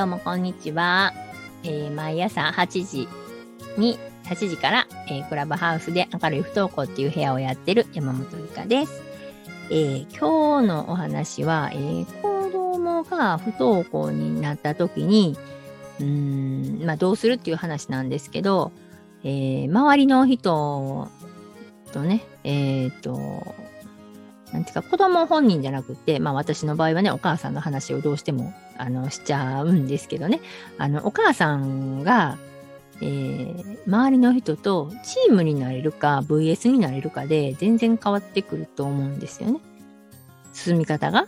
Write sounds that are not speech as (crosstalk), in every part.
どうもこんにちは。えー毎朝8時に、8時から、えークラブハウスで明るい不登校っていう部屋をやってる山本理香です。えー今日のお話は、えー子供が不登校になった時に、うーん、まあどうするっていう話なんですけど、えー周りの人とね、えっ、と、なんていうか、子供本人じゃなくて、まあ私の場合はね、お母さんの話をどうしても、あの、しちゃうんですけどね、あの、お母さんが、えー周りの人とチームになれるか VS になれるかで全然変わってくると思うんですよね。進み方が。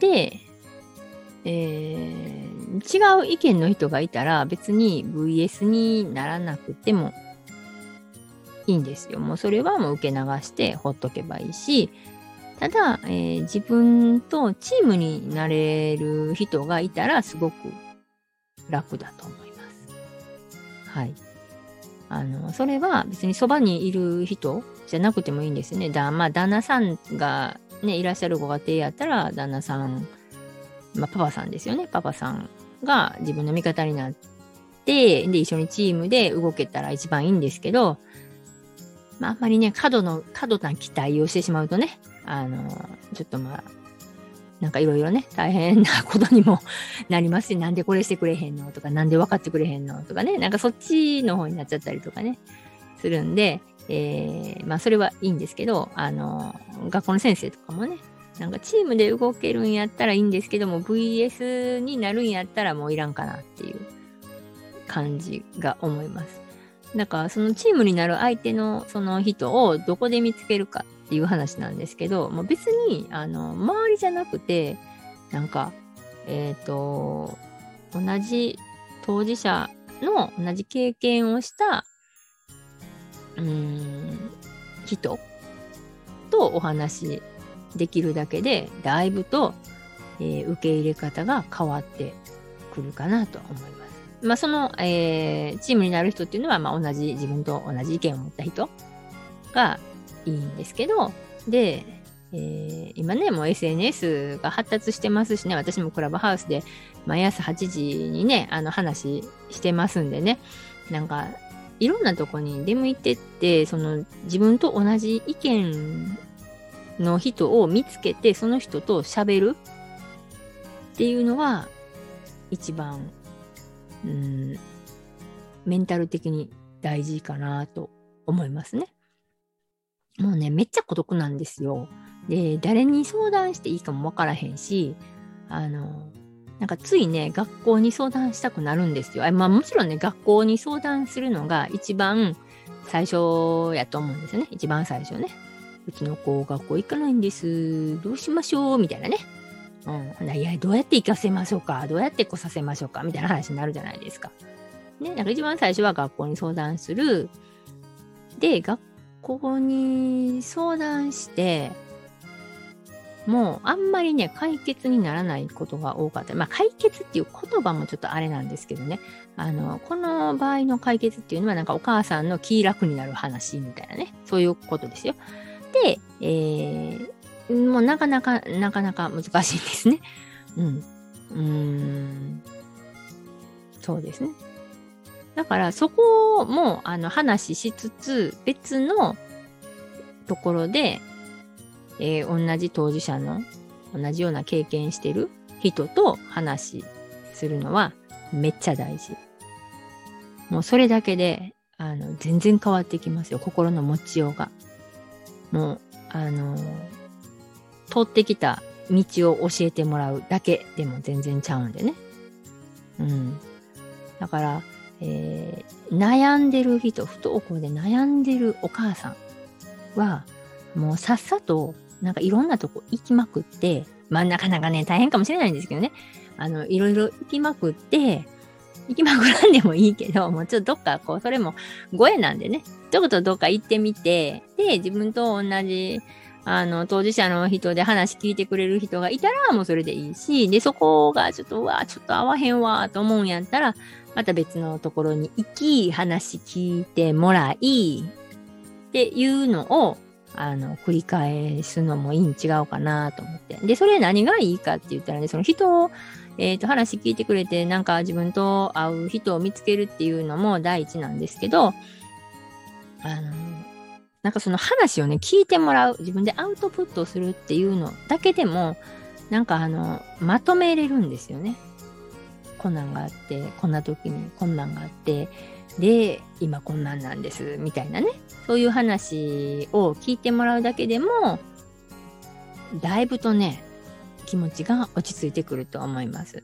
で、えー違う意見の人がいたら別に VS にならなくてもいんですよ。もうそれはもう受け流してほっとけばいいし、ただ、えー自分とチームになれる人がいたらすごく楽だと思います。はい。あの、それは別にそばにいる人じゃなくてもいいんですよね。だまあ、旦那さんがね、いらっしゃるご家庭やったら、旦那さん、まあ、パパさんですよね。パパさんが自分の味方になって、で、一緒にチームで動けたら一番いいんですけど、まあ、あんまりね、過度の、過度な期待をしてしまうとね、あの、ちょっとまあ、なんかいろいろね、大変なことにも (laughs) なりますし、なんでこれしてくれへんのとか、なんで分かってくれへんのとかね、なんかそっちの方になっちゃったりとかね、するんで、えーまあそれはいいんですけど、あの、学校の先生とかもね、なんかチームで動けるんやったらいいんですけども、VS になるんやったらもういらんかなっていう感じが思います。だかそのチームになる相手のその人をどこで見つけるかっていう話なんですけど、もう別にあの周りじゃなくて、なんか、えっ、と、同じ当事者の同じ経験をした、うん、人とお話できるだけで、だいぶと、えー受け入れ方が変わってくるかなと思います。まあ、その、えーチームになる人っていうのは、まあ、同じ、自分と同じ意見を持った人がいいんですけど、で、えー今ね、もう SNS が発達してますしね、私もクラブハウスで毎朝8時にね、あの話してますんでね、なんか、いろんなとこに出向いてって、その自分と同じ意見の人を見つけて、その人と喋るっていうのは、一番、うん、メンタル的に大事かなと思いますね。もうね、めっちゃ孤独なんですよ。で、誰に相談していいかもわからへんし、あの、なんかついね、学校に相談したくなるんですよ。まあもちろんね、学校に相談するのが一番最初やと思うんですよね。一番最初ね。うちの子学校行かないんです。どうしましょう？みたいなね。うん。いや、どうやって行かせましょうか？どうやって来させましょうか？みたいな話になるじゃないですか。ね、なんか一番最初は学校に相談する。で、学校に相談して、もうあんまりね、解決にならないことが多かった。まあ解決っていう言葉もちょっとあれなんですけどね。あの、この場合の解決っていうのはなんかお母さんの気楽になる話みたいなね。そういうことですよ。で、えー、もうなかなか、なかなか難しいんですね。うん。うーん。そうですね。だからそこもあの話しつつ別のところで、えー同じ当事者の同じような経験してる人と話するのはめっちゃ大事。もうそれだけであの全然変わってきますよ。心の持ちようが。もう、あの通ってきた道を教えてもらうだけでも全然ちゃうんでね。うん。だから、えー悩んでる人、不登校で悩んでるお母さんは、もうさっさと、なんかいろんなとこ行きまくって、まあなかなかね、大変かもしれないんですけどね、あの、いろいろ行きまくって、行きまくらんでもいいけど、(laughs) もうちょっとどっか、こう、それもご縁なんでね、ちょっとどっか行ってみて、で、自分と同じ、あの、当事者の人で話聞いてくれる人がいたら、もうそれでいいし、で、そこがちょっと、うわ、ちょっと合わへんわ、と思うんやったら、また別のところに行き、話聞いてもらい、っていうのを、あの、繰り返すのもいいん違うかなと思って。で、それ何がいいかって言ったらね、その人を、えっ、ー、と、話聞いてくれて、なんか自分と会う人を見つけるっていうのも第一なんですけど、あの、なんかその話をね、聞いてもらう、自分でアウトプットするっていうのだけでも、なんかあの、まとめれるんですよね。こんなんがあって、こんな時にこんなんがあって、で、今こんなんなんです、みたいなね。そういう話を聞いてもらうだけでも、だいぶとね、気持ちが落ち着いてくると思います。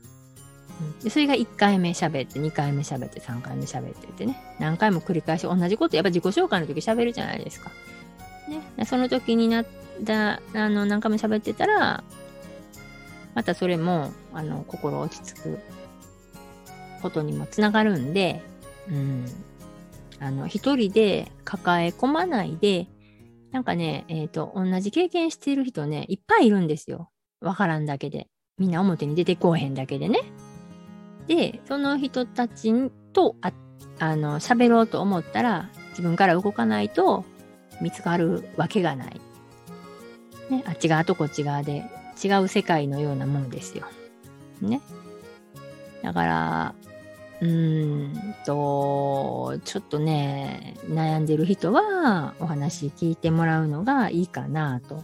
でそれが1回目喋って、2回目喋って、3回目喋ってってね、何回も繰り返し同じこと、やっぱ自己紹介の時喋るじゃないですか。ね、その時になった、あの、何回も喋ってたら、またそれも、あの、心落ち着くことにもつながるんで、うん。あの、一人で抱え込まないで、なんかね、えっ、ー、と、同じ経験している人ね、いっぱいいるんですよ。わからんだけで。みんな表に出てこうへんだけでね。で、その人たちと、あ、あの、喋ろうと思ったら、自分から動かないと見つかるわけがない。ね、あっち側とこっち側で違う世界のようなものですよ。ね。だから、うーんと、ちょっとね、悩んでる人はお話聞いてもらうのがいいかなと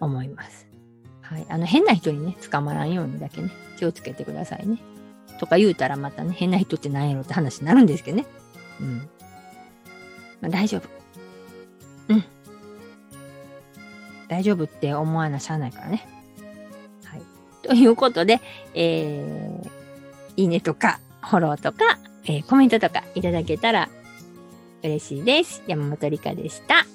思います。はい。あの、変な人にね、捕まらんようにだけね、気をつけてくださいね。とか言うたらまたね、変な人って何やろって話になるんですけどね。うん。まあ、大丈夫。うん。大丈夫って思わなしゃあないからね。はい。ということで、えー、いいねとか、フォローとか、えー、コメントとかいただけたら嬉しいです。山本理香でした。